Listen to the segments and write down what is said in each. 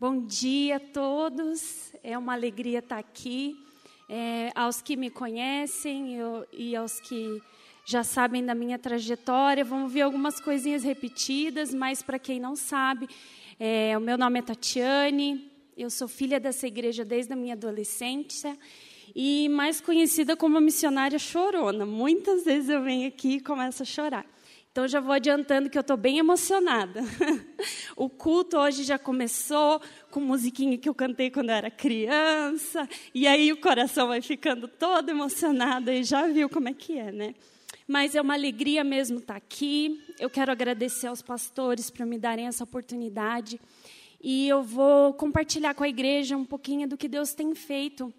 Bom dia a todos. É uma alegria estar aqui. É, aos que me conhecem eu, e aos que já sabem da minha trajetória, vamos ver algumas coisinhas repetidas, mas para quem não sabe, é, o meu nome é Tatiane, eu sou filha dessa igreja desde a minha adolescência e mais conhecida como missionária chorona. Muitas vezes eu venho aqui e começo a chorar. Então já vou adiantando que eu estou bem emocionada. o culto hoje já começou com musiquinha que eu cantei quando eu era criança, e aí o coração vai ficando todo emocionado e já viu como é que é, né? Mas é uma alegria mesmo estar aqui. Eu quero agradecer aos pastores por me darem essa oportunidade. E eu vou compartilhar com a igreja um pouquinho do que Deus tem feito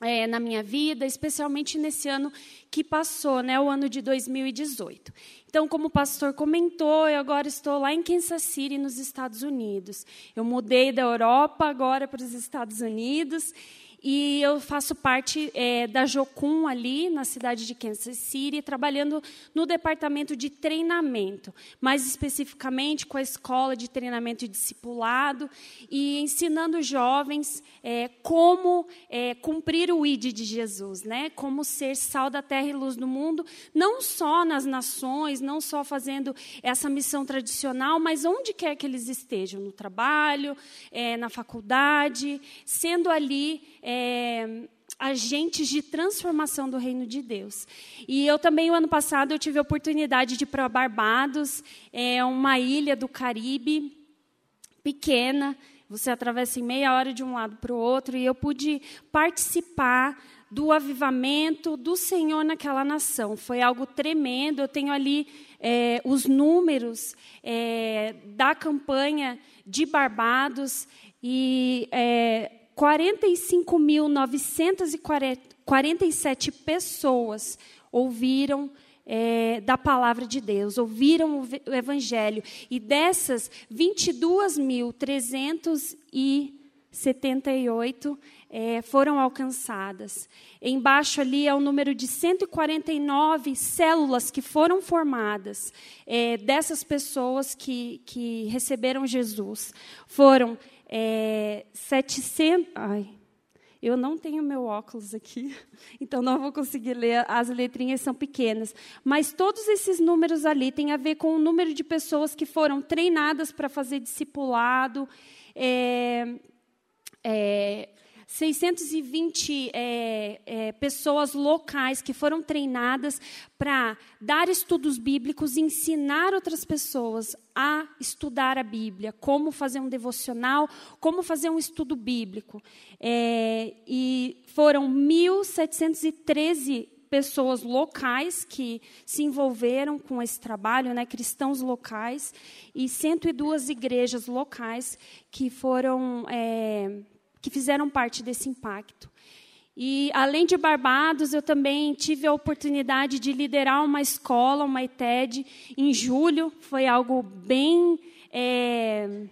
é, na minha vida, especialmente nesse ano que passou, né, o ano de 2018. Então, como o pastor comentou, eu agora estou lá em Kansas City, nos Estados Unidos. Eu mudei da Europa agora para os Estados Unidos e eu faço parte é, da Jocum ali, na cidade de Kansas City, trabalhando no departamento de treinamento, mais especificamente com a escola de treinamento e discipulado, e ensinando jovens é, como é, cumprir o ID de Jesus, né? como ser sal da terra e luz do mundo, não só nas nações, não só fazendo essa missão tradicional, mas onde quer que eles estejam, no trabalho, é, na faculdade, sendo ali é, agentes de transformação do reino de Deus. E eu também, o ano passado, eu tive a oportunidade de ir para Barbados, é uma ilha do Caribe, pequena, você atravessa em meia hora de um lado para o outro, e eu pude participar do avivamento do Senhor naquela nação. Foi algo tremendo. Eu tenho ali é, os números é, da campanha de Barbados e é, 45.947 pessoas ouviram é, da palavra de Deus, ouviram o Evangelho. E dessas, 22.378 é, foram alcançadas. Embaixo ali é o número de 149 células que foram formadas é, dessas pessoas que, que receberam Jesus. Foram é, 700. Ai, eu não tenho meu óculos aqui, então não vou conseguir ler, as letrinhas são pequenas. Mas todos esses números ali têm a ver com o número de pessoas que foram treinadas para fazer discipulado. É, é, 620 é, é, pessoas locais que foram treinadas para dar estudos bíblicos ensinar outras pessoas a estudar a Bíblia, como fazer um devocional, como fazer um estudo bíblico. É, e foram 1.713 pessoas locais que se envolveram com esse trabalho, né, cristãos locais, e 102 igrejas locais que foram é, que fizeram parte desse impacto. E, além de Barbados, eu também tive a oportunidade de liderar uma escola, uma ETED, em julho. Foi algo bem é,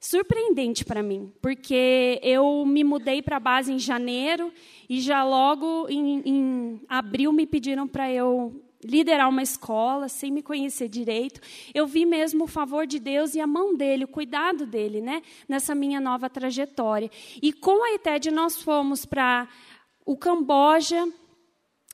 surpreendente para mim, porque eu me mudei para a base em janeiro e já logo em, em abril me pediram para eu liderar uma escola sem me conhecer direito. Eu vi mesmo o favor de Deus e a mão dele, o cuidado dele, né, nessa minha nova trajetória. E com a ITED nós fomos para o Camboja,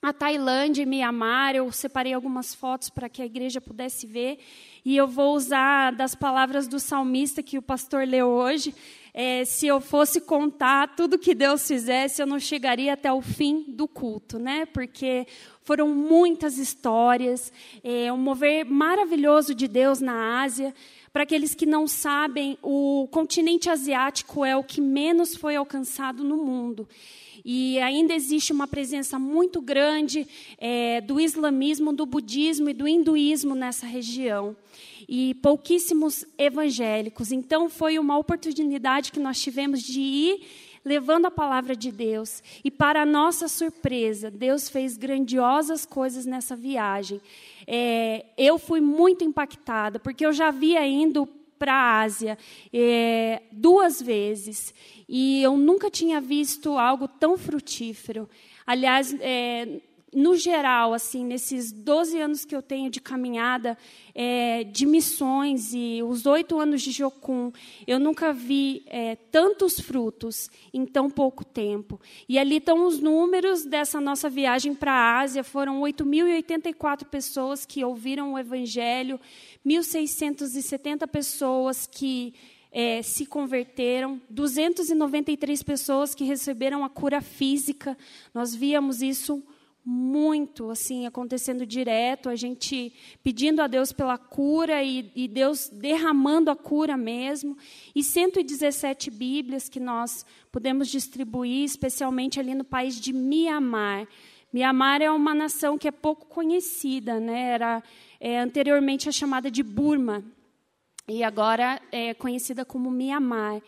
a Tailândia e Mianmar. Eu separei algumas fotos para que a igreja pudesse ver. E eu vou usar das palavras do salmista que o pastor leu hoje. É, se eu fosse contar tudo que Deus fizesse, eu não chegaria até o fim do culto, né? Porque foram muitas histórias, é, um mover maravilhoso de Deus na Ásia. Para aqueles que não sabem, o continente asiático é o que menos foi alcançado no mundo. E ainda existe uma presença muito grande é, do islamismo, do budismo e do hinduísmo nessa região. E pouquíssimos evangélicos. Então, foi uma oportunidade que nós tivemos de ir levando a palavra de Deus. E, para nossa surpresa, Deus fez grandiosas coisas nessa viagem. É, eu fui muito impactada, porque eu já havia ido para a Ásia é, duas vezes e eu nunca tinha visto algo tão frutífero. Aliás, é, no geral, assim, nesses 12 anos que eu tenho de caminhada, é, de missões e os oito anos de Jocum, eu nunca vi é, tantos frutos em tão pouco tempo. E ali estão os números dessa nossa viagem para a Ásia. Foram 8.084 pessoas que ouviram o Evangelho, 1.670 pessoas que é, se converteram, 293 pessoas que receberam a cura física. Nós víamos isso muito assim acontecendo direto, a gente pedindo a Deus pela cura e, e, Deus derramando a cura mesmo, e 117 Bíblias que nós podemos distribuir, especialmente ali no país de Mianmar. Mianmar é uma nação que é pouco conhecida, né? Era é, anteriormente a chamada de Burma e agora é conhecida como Mianmar.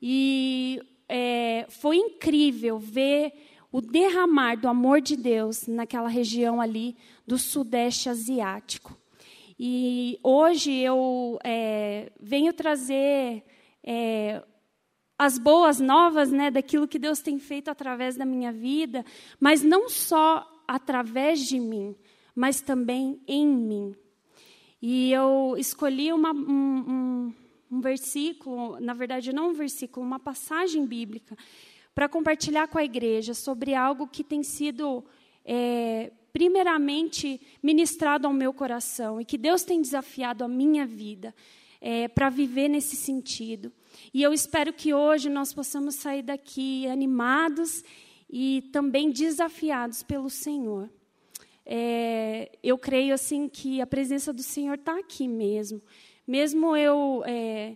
E é, foi incrível ver o derramar do amor de Deus naquela região ali do Sudeste Asiático. E hoje eu é, venho trazer é, as boas novas né, daquilo que Deus tem feito através da minha vida, mas não só através de mim, mas também em mim. E eu escolhi uma, um, um, um versículo, na verdade, não um versículo, uma passagem bíblica para compartilhar com a igreja sobre algo que tem sido, é, primeiramente, ministrado ao meu coração e que Deus tem desafiado a minha vida é, para viver nesse sentido. E eu espero que hoje nós possamos sair daqui animados e também desafiados pelo Senhor. É, eu creio assim que a presença do Senhor está aqui mesmo, mesmo eu é,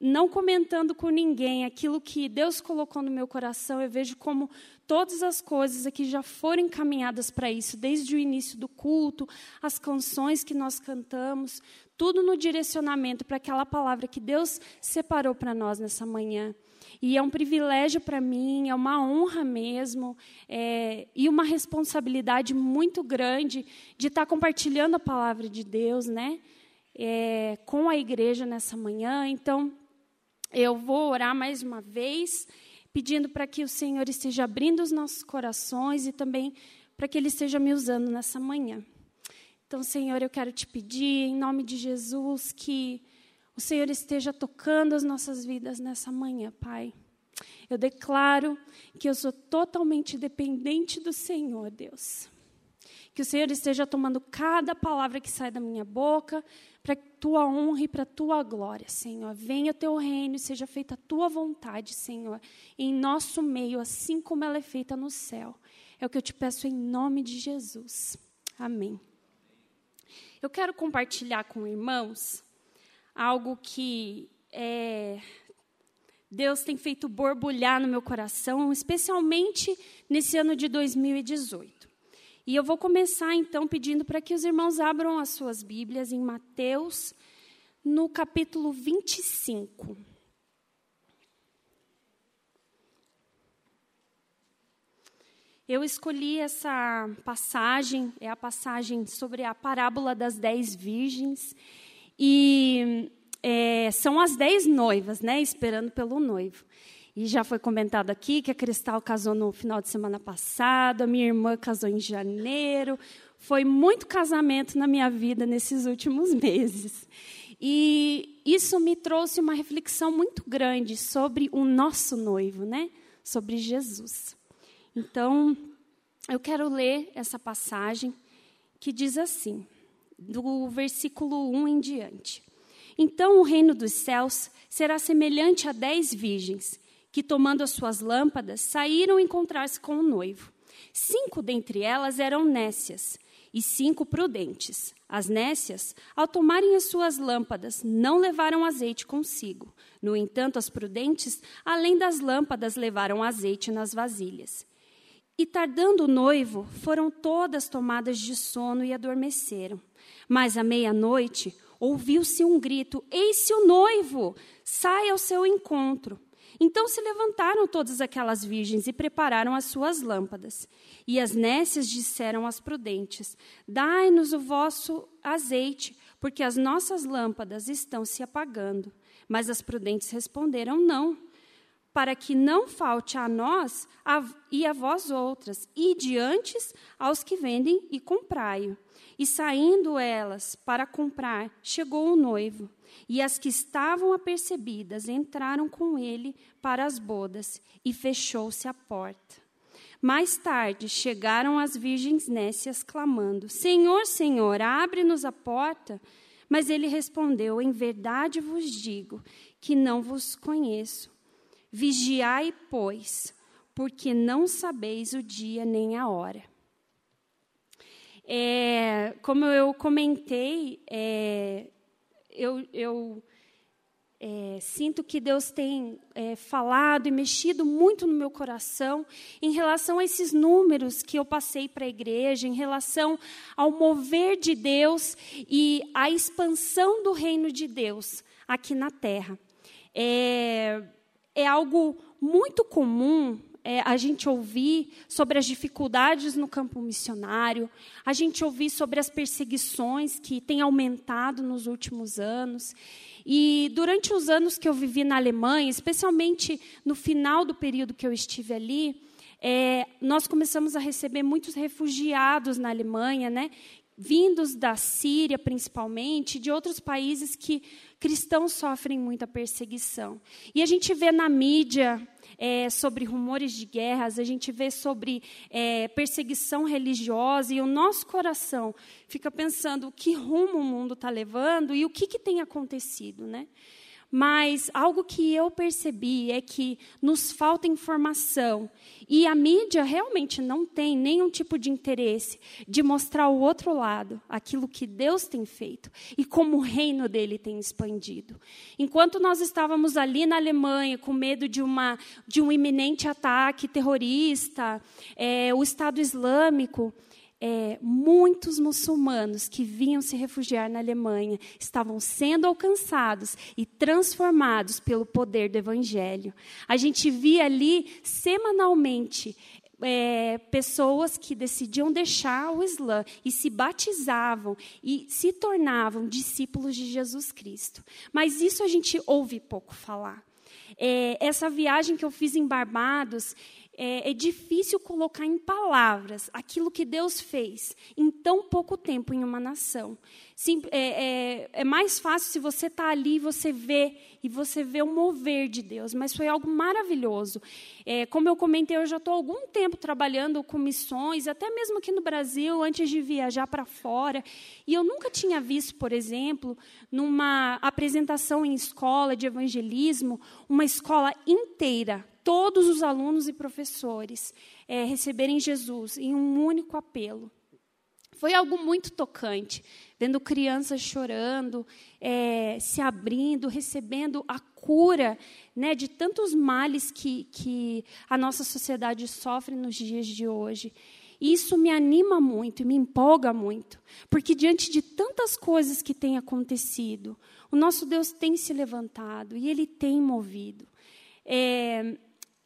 não comentando com ninguém aquilo que Deus colocou no meu coração, eu vejo como todas as coisas aqui já foram encaminhadas para isso, desde o início do culto, as canções que nós cantamos, tudo no direcionamento para aquela palavra que Deus separou para nós nessa manhã. E é um privilégio para mim, é uma honra mesmo, é, e uma responsabilidade muito grande de estar compartilhando a palavra de Deus, né? É, com a igreja nessa manhã. Então, eu vou orar mais uma vez, pedindo para que o Senhor esteja abrindo os nossos corações e também para que Ele esteja me usando nessa manhã. Então, Senhor, eu quero te pedir, em nome de Jesus, que o Senhor esteja tocando as nossas vidas nessa manhã, Pai. Eu declaro que eu sou totalmente dependente do Senhor, Deus. Que o Senhor esteja tomando cada palavra que sai da minha boca, para tua honra e para tua glória, Senhor. Venha teu reino e seja feita a tua vontade, Senhor, em nosso meio, assim como ela é feita no céu. É o que eu te peço em nome de Jesus. Amém. Eu quero compartilhar com irmãos algo que é, Deus tem feito borbulhar no meu coração, especialmente nesse ano de 2018. E eu vou começar então pedindo para que os irmãos abram as suas Bíblias em Mateus, no capítulo 25. Eu escolhi essa passagem, é a passagem sobre a parábola das dez virgens. E é, são as dez noivas, né, esperando pelo noivo. E já foi comentado aqui que a Cristal casou no final de semana passado, a minha irmã casou em janeiro. Foi muito casamento na minha vida nesses últimos meses. E isso me trouxe uma reflexão muito grande sobre o nosso noivo, né? Sobre Jesus. Então, eu quero ler essa passagem que diz assim, do versículo 1 em diante. Então o reino dos céus será semelhante a dez virgens que, tomando as suas lâmpadas, saíram encontrar-se com o noivo. Cinco dentre elas eram nécias e cinco prudentes. As nécias, ao tomarem as suas lâmpadas, não levaram azeite consigo. No entanto, as prudentes, além das lâmpadas, levaram azeite nas vasilhas. E tardando o noivo, foram todas tomadas de sono e adormeceram. Mas à meia-noite, ouviu-se um grito: Eis-se o noivo! Sai ao seu encontro. Então se levantaram todas aquelas virgens e prepararam as suas lâmpadas. E as nécias disseram às prudentes: Dai-nos o vosso azeite, porque as nossas lâmpadas estão se apagando. Mas as prudentes responderam: Não, para que não falte a nós a, e a vós outras, e diante aos que vendem e comprai-o. E saindo elas para comprar, chegou o noivo. E as que estavam apercebidas entraram com ele para as bodas, e fechou-se a porta. Mais tarde chegaram as virgens nécias, clamando: Senhor, Senhor, abre-nos a porta. Mas ele respondeu: Em verdade vos digo que não vos conheço. Vigiai, pois, porque não sabeis o dia nem a hora. É, como eu comentei, é, eu, eu é, sinto que Deus tem é, falado e mexido muito no meu coração em relação a esses números que eu passei para a igreja, em relação ao mover de Deus e a expansão do reino de Deus aqui na terra. É, é algo muito comum é, a gente ouvir sobre as dificuldades no campo missionário, a gente ouvir sobre as perseguições que têm aumentado nos últimos anos. E durante os anos que eu vivi na Alemanha, especialmente no final do período que eu estive ali, é, nós começamos a receber muitos refugiados na Alemanha, né, vindos da Síria, principalmente, de outros países que cristãos sofrem muita perseguição. E a gente vê na mídia é, sobre rumores de guerras, a gente vê sobre é, perseguição religiosa, e o nosso coração fica pensando que rumo o mundo está levando e o que, que tem acontecido. Né? Mas algo que eu percebi é que nos falta informação. E a mídia realmente não tem nenhum tipo de interesse de mostrar o outro lado, aquilo que Deus tem feito e como o reino dele tem expandido. Enquanto nós estávamos ali na Alemanha com medo de, uma, de um iminente ataque terrorista, é, o Estado Islâmico é, muitos muçulmanos que vinham se refugiar na Alemanha estavam sendo alcançados e transformados pelo poder do Evangelho. A gente via ali semanalmente é, pessoas que decidiam deixar o Islã e se batizavam e se tornavam discípulos de Jesus Cristo. Mas isso a gente ouve pouco falar. É, essa viagem que eu fiz em Barbados, é, é, difícil colocar em palavras aquilo que Deus fez em tão pouco tempo em uma nação. Sim, é, é, é, mais fácil se você está ali e você vê e você vê o mover de Deus, mas foi algo maravilhoso. É, como eu comentei, eu já estou algum tempo trabalhando com missões, até mesmo aqui no Brasil, antes de viajar para fora, e eu nunca tinha visto, por exemplo, numa apresentação em escola de evangelismo, uma escola inteira todos os alunos e professores é, receberem Jesus em um único apelo. Foi algo muito tocante, vendo crianças chorando, é, se abrindo, recebendo a cura né, de tantos males que, que a nossa sociedade sofre nos dias de hoje. E isso me anima muito, me empolga muito, porque diante de tantas coisas que têm acontecido, o nosso Deus tem se levantado e Ele tem movido. É,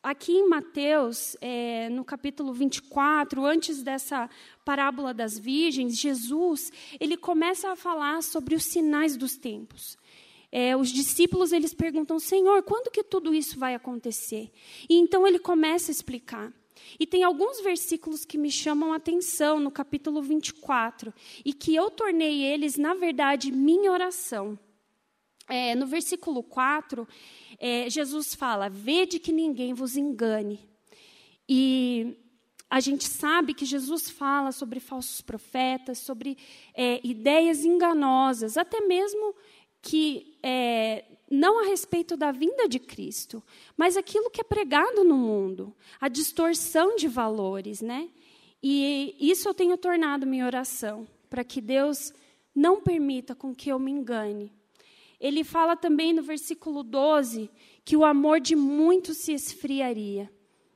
aqui em Mateus, é, no capítulo 24, antes dessa parábola das virgens, Jesus ele começa a falar sobre os sinais dos tempos. É, os discípulos eles perguntam, Senhor, quando que tudo isso vai acontecer? E então ele começa a explicar. E tem alguns versículos que me chamam a atenção no capítulo 24, e que eu tornei eles, na verdade, minha oração. É, no versículo 4, é, Jesus fala: Vede que ninguém vos engane. E a gente sabe que Jesus fala sobre falsos profetas, sobre é, ideias enganosas, até mesmo que é, não a respeito da vinda de Cristo, mas aquilo que é pregado no mundo, a distorção de valores, né? E isso eu tenho tornado minha oração, para que Deus não permita com que eu me engane, ele fala também no versículo 12 que o amor de muitos se esfriaria.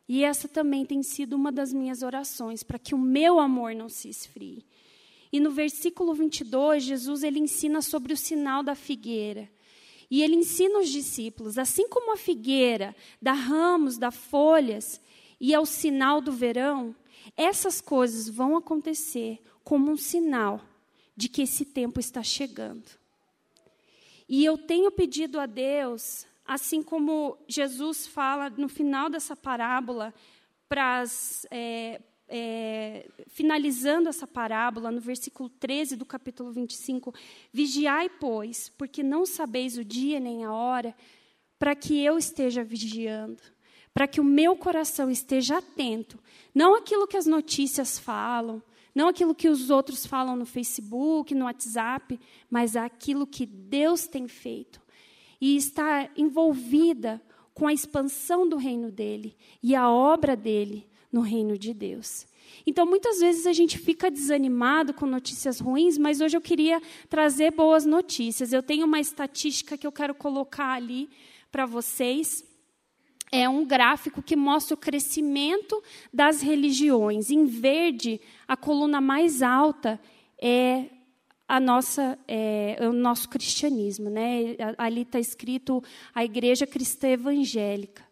E essa também tem sido uma das minhas orações, para que o meu amor não se esfrie. E no versículo 22, Jesus ele ensina sobre o sinal da figueira. E ele ensina os discípulos, assim como a figueira dá ramos, dá folhas, e é o sinal do verão, essas coisas vão acontecer como um sinal de que esse tempo está chegando. E eu tenho pedido a Deus assim como Jesus fala no final dessa parábola, pras, é, é, finalizando essa parábola, no versículo 13 do capítulo 25, vigiai, pois, porque não sabeis o dia nem a hora, para que eu esteja vigiando, para que o meu coração esteja atento, não aquilo que as notícias falam, não aquilo que os outros falam no Facebook, no WhatsApp, mas aquilo que Deus tem feito. E está envolvida com a expansão do reino dele e a obra dele no reino de Deus. Então, muitas vezes a gente fica desanimado com notícias ruins, mas hoje eu queria trazer boas notícias. Eu tenho uma estatística que eu quero colocar ali para vocês é um gráfico que mostra o crescimento das religiões. Em verde, a coluna mais alta é a nossa, é, o nosso cristianismo, né? Ali está escrito a Igreja Cristã Evangélica.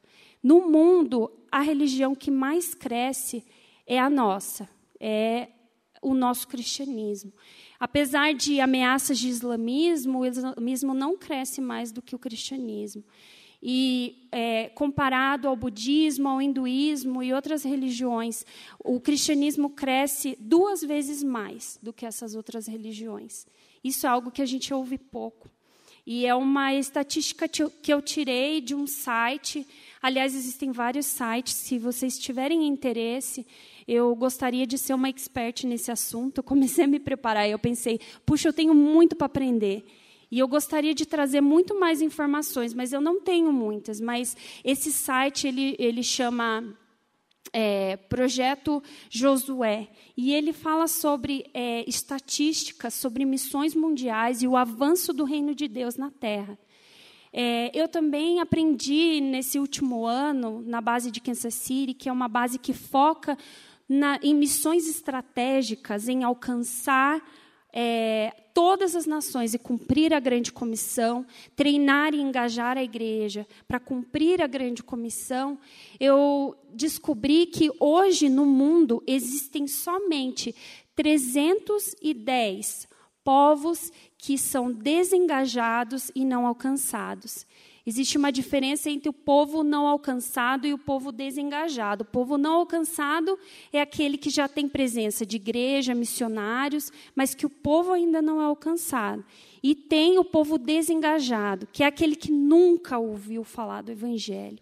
No mundo, a religião que mais cresce é a nossa, é o nosso cristianismo. Apesar de ameaças de islamismo, o islamismo não cresce mais do que o cristianismo e é, comparado ao budismo, ao hinduísmo e outras religiões, o cristianismo cresce duas vezes mais do que essas outras religiões. Isso é algo que a gente ouve pouco. E é uma estatística que eu tirei de um site. Aliás, existem vários sites. Se vocês tiverem interesse, eu gostaria de ser uma expert nesse assunto. Eu comecei a me preparar e eu pensei, puxa, eu tenho muito para aprender. E eu gostaria de trazer muito mais informações, mas eu não tenho muitas. Mas esse site ele, ele chama é, Projeto Josué. E ele fala sobre é, estatísticas, sobre missões mundiais e o avanço do reino de Deus na Terra. É, eu também aprendi nesse último ano, na base de Kansas City, que é uma base que foca na, em missões estratégicas, em alcançar é, todas as nações e cumprir a grande comissão, treinar e engajar a igreja para cumprir a grande comissão, eu descobri que hoje no mundo existem somente 310 povos que são desengajados e não alcançados. Existe uma diferença entre o povo não alcançado e o povo desengajado. O povo não alcançado é aquele que já tem presença de igreja, missionários, mas que o povo ainda não é alcançado. E tem o povo desengajado, que é aquele que nunca ouviu falar do Evangelho.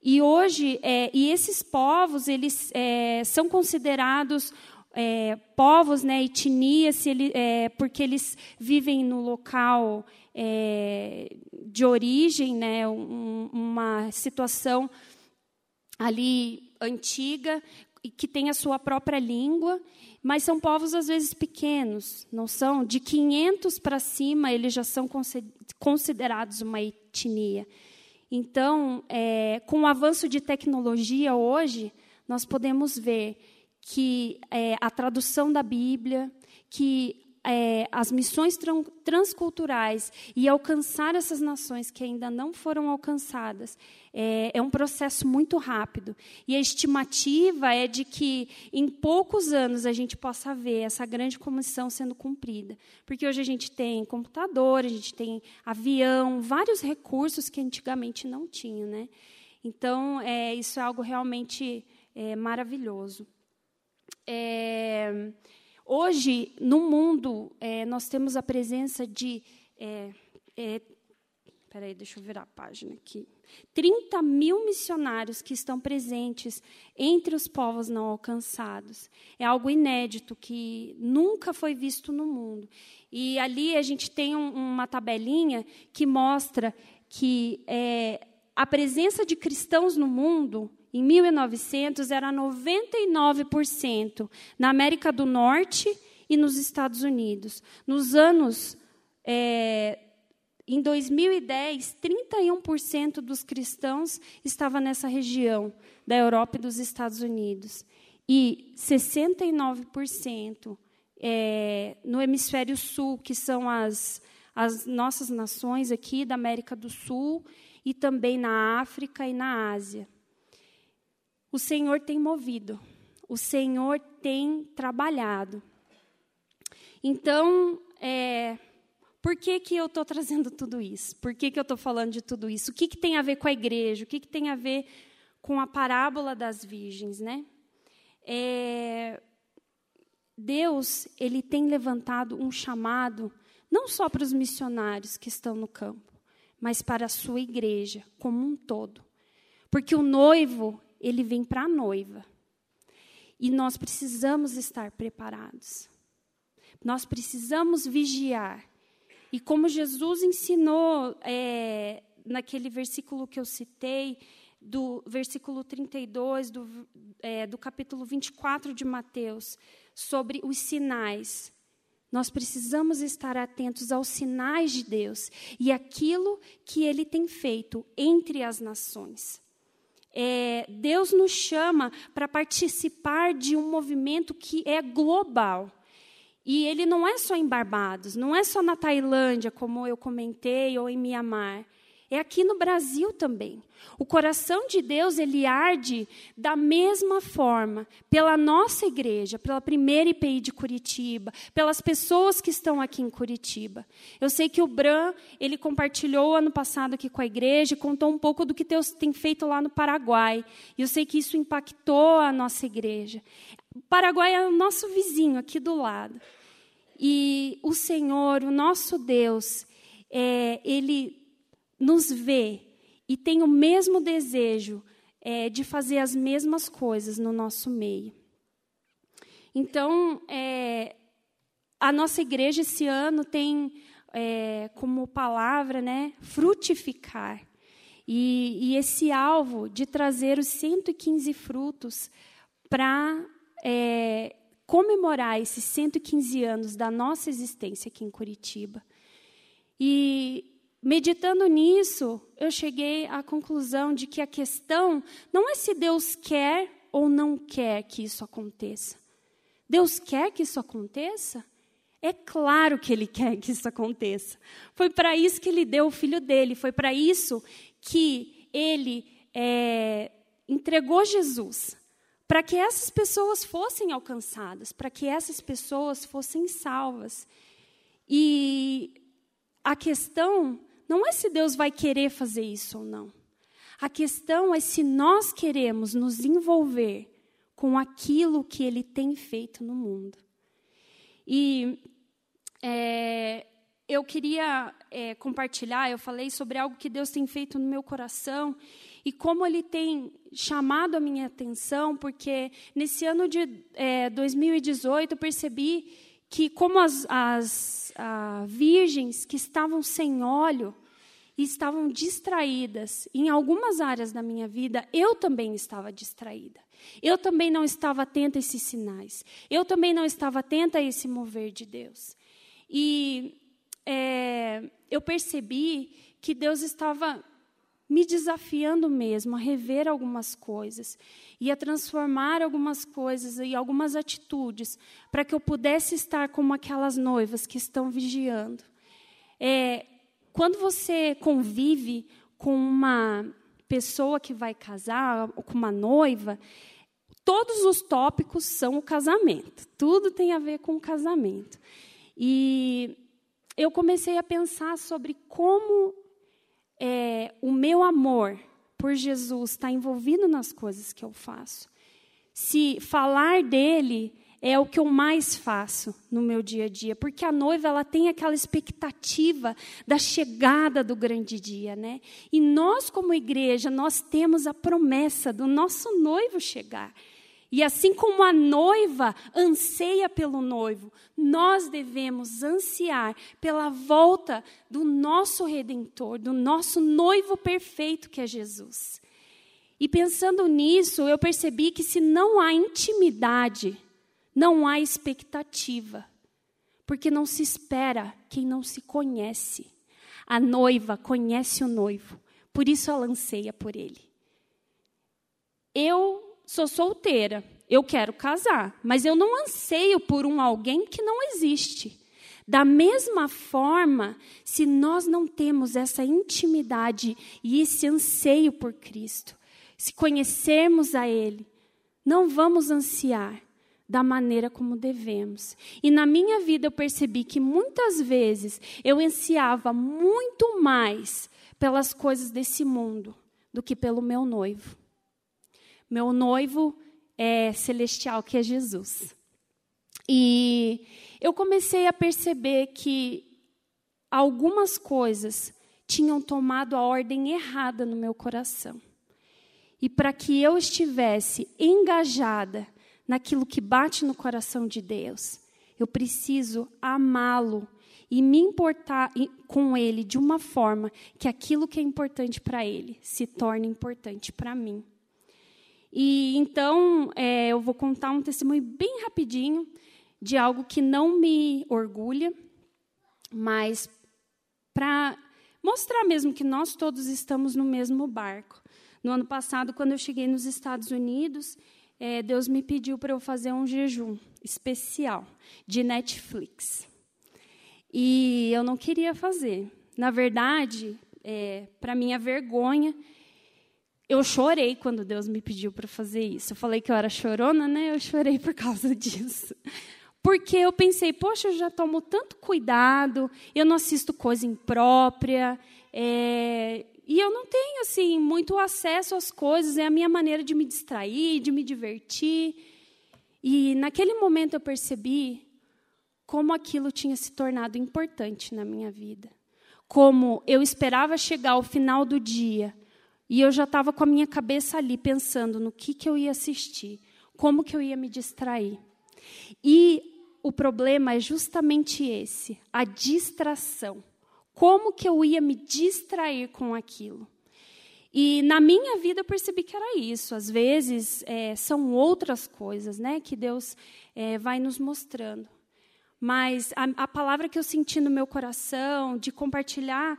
E hoje, é, e esses povos, eles é, são considerados é, povos, né, etnias, ele, é, porque eles vivem no local é, de origem, né, um, uma situação ali antiga e que tem a sua própria língua, mas são povos às vezes pequenos, não são? De 500 para cima eles já são considerados uma etnia. Então, é, com o avanço de tecnologia hoje, nós podemos ver que é, a tradução da Bíblia, que é, as missões transculturais e alcançar essas nações que ainda não foram alcançadas é, é, um processo muito rápido. E a estimativa é de que em poucos anos a gente possa ver essa grande comissão sendo cumprida. Porque hoje a gente tem computador, a gente tem avião, vários recursos que antigamente não tinha. Né? Então, é, isso é algo realmente é, maravilhoso. É, Hoje, no mundo, é, nós temos a presença de. É, é, peraí, deixa eu virar a página aqui. 30 mil missionários que estão presentes entre os povos não alcançados. É algo inédito que nunca foi visto no mundo. E ali a gente tem um, uma tabelinha que mostra que é, a presença de cristãos no mundo em 1900 era 99% na América do Norte e nos Estados Unidos. Nos anos é, em 2010, 31% dos cristãos estava nessa região da Europa e dos Estados Unidos. E 69% é, no hemisfério sul, que são as, as nossas nações aqui da América do Sul, e também na África e na Ásia o Senhor tem movido, o Senhor tem trabalhado. Então, é, por que, que eu estou trazendo tudo isso? Por que, que eu estou falando de tudo isso? O que, que tem a ver com a igreja? O que, que tem a ver com a parábola das virgens, né? É, Deus ele tem levantado um chamado não só para os missionários que estão no campo, mas para a sua igreja como um todo. Porque o noivo, ele vem para a noiva. E nós precisamos estar preparados. Nós precisamos vigiar. E como Jesus ensinou é, naquele versículo que eu citei, do versículo 32 do, é, do capítulo 24 de Mateus, sobre os sinais. Nós precisamos estar atentos aos sinais de Deus e aquilo que Ele tem feito entre as nações. É, Deus nos chama para participar de um movimento que é global. E ele não é só em Barbados, não é só na Tailândia, como eu comentei, ou em Mianmar. É aqui no Brasil também. O coração de Deus, ele arde da mesma forma pela nossa igreja, pela primeira IPI de Curitiba, pelas pessoas que estão aqui em Curitiba. Eu sei que o Bran, ele compartilhou ano passado aqui com a igreja, contou um pouco do que Deus tem feito lá no Paraguai. E eu sei que isso impactou a nossa igreja. O Paraguai é o nosso vizinho aqui do lado. E o Senhor, o nosso Deus, é, ele nos vê e tem o mesmo desejo é, de fazer as mesmas coisas no nosso meio. Então, é, a nossa igreja esse ano tem é, como palavra né, frutificar. E, e, esse alvo de trazer os 115 frutos para é, comemorar esses 115 anos da nossa existência aqui em Curitiba. E Meditando nisso, eu cheguei à conclusão de que a questão não é se Deus quer ou não quer que isso aconteça. Deus quer que isso aconteça? É claro que Ele quer que isso aconteça. Foi para isso que Ele deu o filho dele, foi para isso que Ele é, entregou Jesus para que essas pessoas fossem alcançadas, para que essas pessoas fossem salvas. E a questão não é se Deus vai querer fazer isso ou não. A questão é se nós queremos nos envolver com aquilo que Ele tem feito no mundo. E é, eu queria é, compartilhar, eu falei sobre algo que Deus tem feito no meu coração e como Ele tem chamado a minha atenção, porque nesse ano de é, 2018 eu percebi que, como as, as virgens que estavam sem óleo e estavam distraídas. Em algumas áreas da minha vida, eu também estava distraída. Eu também não estava atenta a esses sinais. Eu também não estava atenta a esse mover de Deus. E é, eu percebi que Deus estava me desafiando mesmo a rever algumas coisas e a transformar algumas coisas e algumas atitudes para que eu pudesse estar como aquelas noivas que estão vigiando. É, quando você convive com uma pessoa que vai casar, ou com uma noiva, todos os tópicos são o casamento. Tudo tem a ver com o casamento. E eu comecei a pensar sobre como é, meu amor por Jesus está envolvido nas coisas que eu faço. Se falar dele é o que eu mais faço no meu dia a dia, porque a noiva ela tem aquela expectativa da chegada do grande dia, né? E nós como igreja, nós temos a promessa do nosso noivo chegar. E assim como a noiva anseia pelo noivo, nós devemos ansiar pela volta do nosso redentor, do nosso noivo perfeito que é Jesus. E pensando nisso, eu percebi que se não há intimidade, não há expectativa, porque não se espera quem não se conhece. A noiva conhece o noivo, por isso ela anseia por ele. Eu sou solteira, eu quero casar, mas eu não anseio por um alguém que não existe. Da mesma forma, se nós não temos essa intimidade e esse anseio por Cristo, se conhecermos a Ele, não vamos ansiar, da maneira como devemos. E na minha vida eu percebi que muitas vezes eu ansiava muito mais pelas coisas desse mundo do que pelo meu noivo. Meu noivo é celestial, que é Jesus. E eu comecei a perceber que algumas coisas tinham tomado a ordem errada no meu coração. E para que eu estivesse engajada naquilo que bate no coração de Deus, eu preciso amá-lo e me importar com ele de uma forma que aquilo que é importante para ele se torne importante para mim. E então é, eu vou contar um testemunho bem rapidinho de algo que não me orgulha, mas para mostrar mesmo que nós todos estamos no mesmo barco. No ano passado, quando eu cheguei nos Estados Unidos, é, Deus me pediu para eu fazer um jejum especial de Netflix. E eu não queria fazer. Na verdade, é, para minha vergonha, eu chorei quando Deus me pediu para fazer isso. Eu falei que eu era chorona, né? Eu chorei por causa disso. Porque eu pensei, poxa, eu já tomo tanto cuidado, eu não assisto coisa imprópria, é, e eu não tenho assim muito acesso às coisas, é a minha maneira de me distrair, de me divertir. E naquele momento eu percebi como aquilo tinha se tornado importante na minha vida. Como eu esperava chegar ao final do dia e eu já estava com a minha cabeça ali pensando no que, que eu ia assistir, como que eu ia me distrair. E o problema é justamente esse, a distração. Como que eu ia me distrair com aquilo? E na minha vida eu percebi que era isso. Às vezes é, são outras coisas, né, que Deus é, vai nos mostrando. Mas a, a, palavra que eu senti no meu coração de compartilhar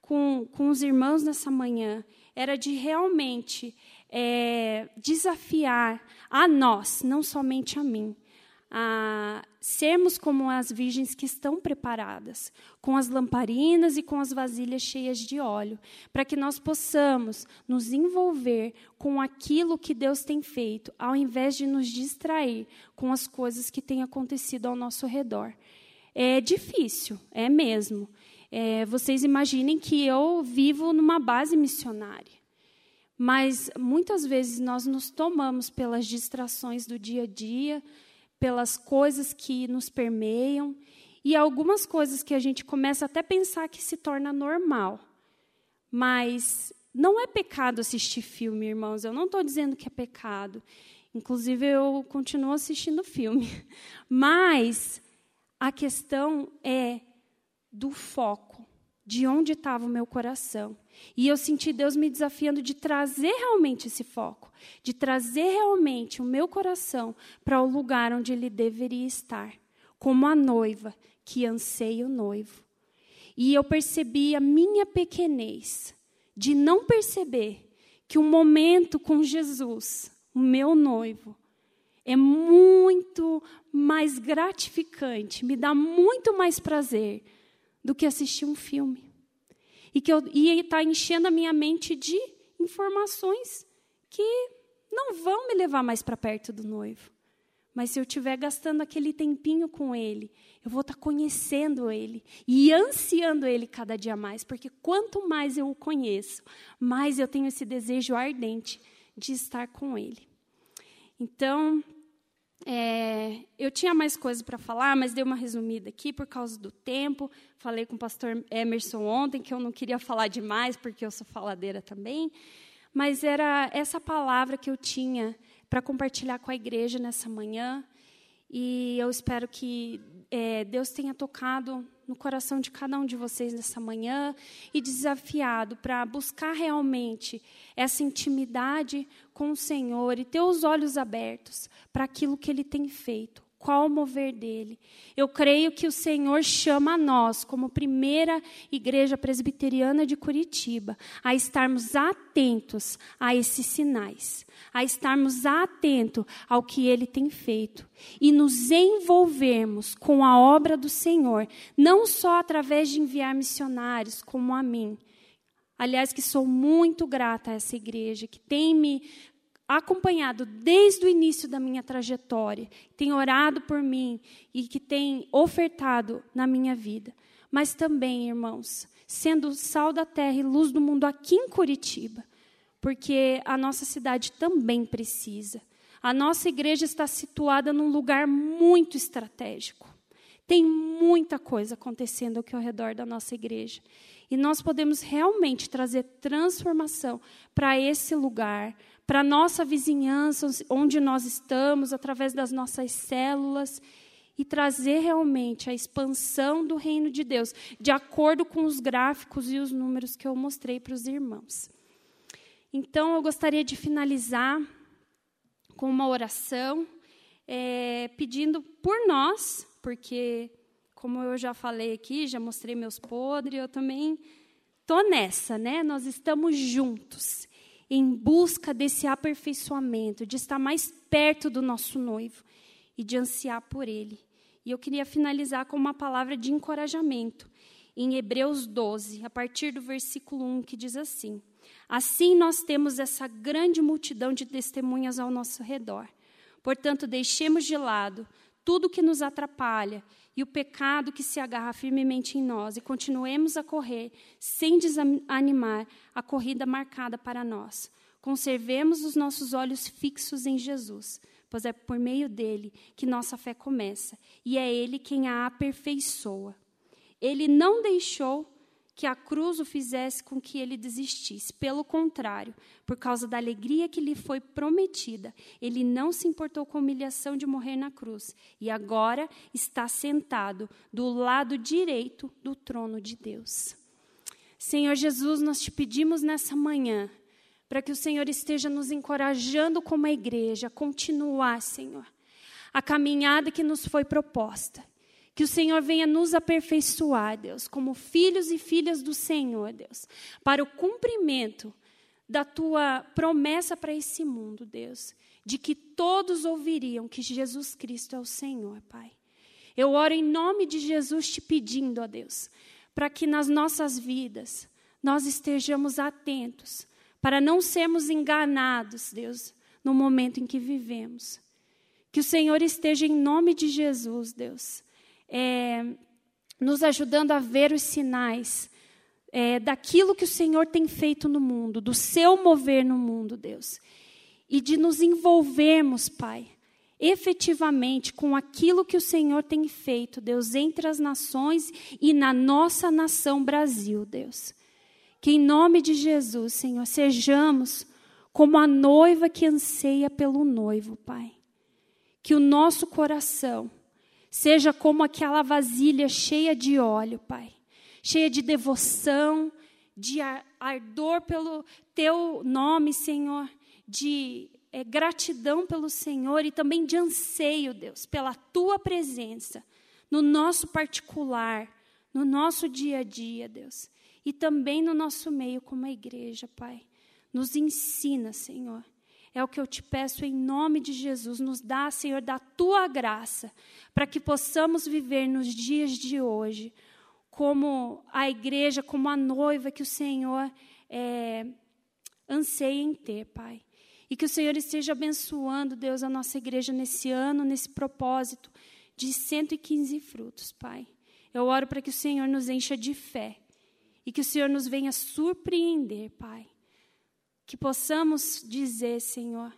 com, com os irmãos nessa manhã era de realmente é, desafiar a nós, não somente a mim, a sermos como as virgens que estão preparadas, com as lamparinas e com as vasilhas cheias de óleo, para que nós possamos nos envolver com aquilo que Deus tem feito, ao invés de nos distrair com as coisas que têm acontecido ao nosso redor. É difícil, é mesmo. É, vocês imaginem que eu vivo numa base missionária. Mas muitas vezes nós nos tomamos pelas distrações do dia a dia, pelas coisas que nos permeiam e algumas coisas que a gente começa até a pensar que se torna normal. Mas não é pecado assistir filme, irmãos. Eu não estou dizendo que é pecado. Inclusive, eu continuo assistindo filme. Mas a questão é do foco, de onde estava o meu coração. E eu senti Deus me desafiando de trazer realmente esse foco, de trazer realmente o meu coração para o lugar onde ele deveria estar, como a noiva que anseia o noivo. E eu percebi a minha pequenez de não perceber que o momento com Jesus, o meu noivo, é muito mais gratificante, me dá muito mais prazer do que assistir um filme e que eu ia estar enchendo a minha mente de informações que não vão me levar mais para perto do noivo. Mas se eu estiver gastando aquele tempinho com ele, eu vou estar conhecendo ele e ansiando ele cada dia mais, porque quanto mais eu o conheço, mais eu tenho esse desejo ardente de estar com ele. Então, é, eu tinha mais coisas para falar, mas dei uma resumida aqui por causa do tempo. Falei com o pastor Emerson ontem que eu não queria falar demais, porque eu sou faladeira também. Mas era essa palavra que eu tinha para compartilhar com a igreja nessa manhã. E eu espero que é, Deus tenha tocado no coração de cada um de vocês nessa manhã e desafiado para buscar realmente essa intimidade com o Senhor e ter os olhos abertos para aquilo que Ele tem feito, qual o mover dele. Eu creio que o Senhor chama a nós, como primeira igreja presbiteriana de Curitiba, a estarmos atentos a esses sinais, a estarmos atentos ao que ele tem feito e nos envolvermos com a obra do Senhor, não só através de enviar missionários como a mim. Aliás, que sou muito grata a essa igreja, que tem me acompanhado desde o início da minha trajetória, tem orado por mim e que tem ofertado na minha vida. Mas também, irmãos, sendo sal da terra e luz do mundo aqui em Curitiba, porque a nossa cidade também precisa. A nossa igreja está situada num lugar muito estratégico. Tem muita coisa acontecendo aqui ao redor da nossa igreja. E nós podemos realmente trazer transformação para esse lugar, para a nossa vizinhança, onde nós estamos, através das nossas células, e trazer realmente a expansão do reino de Deus, de acordo com os gráficos e os números que eu mostrei para os irmãos. Então, eu gostaria de finalizar com uma oração, é, pedindo por nós, porque, como eu já falei aqui, já mostrei meus podres, eu também estou nessa, né? Nós estamos juntos em busca desse aperfeiçoamento, de estar mais perto do nosso noivo e de ansiar por ele. E eu queria finalizar com uma palavra de encorajamento, em Hebreus 12, a partir do versículo 1, que diz assim: Assim nós temos essa grande multidão de testemunhas ao nosso redor. Portanto, deixemos de lado tudo que nos atrapalha e o pecado que se agarra firmemente em nós e continuemos a correr sem desanimar a corrida marcada para nós. Conservemos os nossos olhos fixos em Jesus, pois é por meio dele que nossa fé começa e é ele quem a aperfeiçoa. Ele não deixou que a cruz o fizesse com que ele desistisse. Pelo contrário, por causa da alegria que lhe foi prometida, ele não se importou com a humilhação de morrer na cruz e agora está sentado do lado direito do trono de Deus. Senhor Jesus, nós te pedimos nessa manhã para que o Senhor esteja nos encorajando como a igreja a continuar, Senhor, a caminhada que nos foi proposta. Que o Senhor venha nos aperfeiçoar, Deus, como filhos e filhas do Senhor, Deus, para o cumprimento da tua promessa para esse mundo, Deus, de que todos ouviriam que Jesus Cristo é o Senhor, Pai. Eu oro em nome de Jesus te pedindo, ó Deus, para que nas nossas vidas nós estejamos atentos, para não sermos enganados, Deus, no momento em que vivemos. Que o Senhor esteja em nome de Jesus, Deus é, nos ajudando a ver os sinais é, daquilo que o Senhor tem feito no mundo, do seu mover no mundo, Deus. E de nos envolvermos, Pai, efetivamente com aquilo que o Senhor tem feito, Deus, entre as nações e na nossa nação Brasil, Deus. Que em nome de Jesus, Senhor, sejamos como a noiva que anseia pelo noivo, Pai. Que o nosso coração seja como aquela vasilha cheia de óleo, Pai, cheia de devoção, de ardor pelo Teu nome, Senhor, de é, gratidão pelo Senhor e também de anseio, Deus, pela Tua presença no nosso particular, no nosso dia a dia, Deus, e também no nosso meio como a igreja, Pai. Nos ensina, Senhor, é o que eu te peço em nome de Jesus. Nos dá, Senhor, da tua graça, para que possamos viver nos dias de hoje como a igreja, como a noiva que o Senhor é, anseia em ter, Pai. E que o Senhor esteja abençoando, Deus, a nossa igreja nesse ano, nesse propósito de 115 frutos, Pai. Eu oro para que o Senhor nos encha de fé e que o Senhor nos venha surpreender, Pai que possamos dizer, Senhor,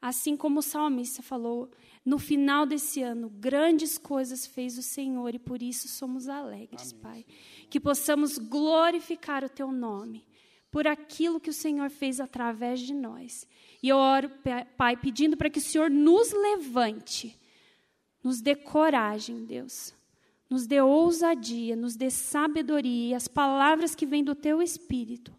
assim como o salmista falou, no final desse ano, grandes coisas fez o Senhor e por isso somos alegres, Amém. Pai. Que possamos glorificar o Teu nome por aquilo que o Senhor fez através de nós. E eu oro, Pai, pedindo para que o Senhor nos levante, nos dê coragem, Deus, nos dê ousadia, nos dê sabedoria e as palavras que vêm do Teu Espírito,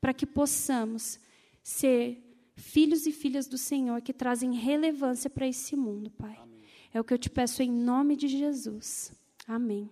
para que possamos ser filhos e filhas do Senhor que trazem relevância para esse mundo, Pai. Amém. É o que eu te peço em nome de Jesus. Amém.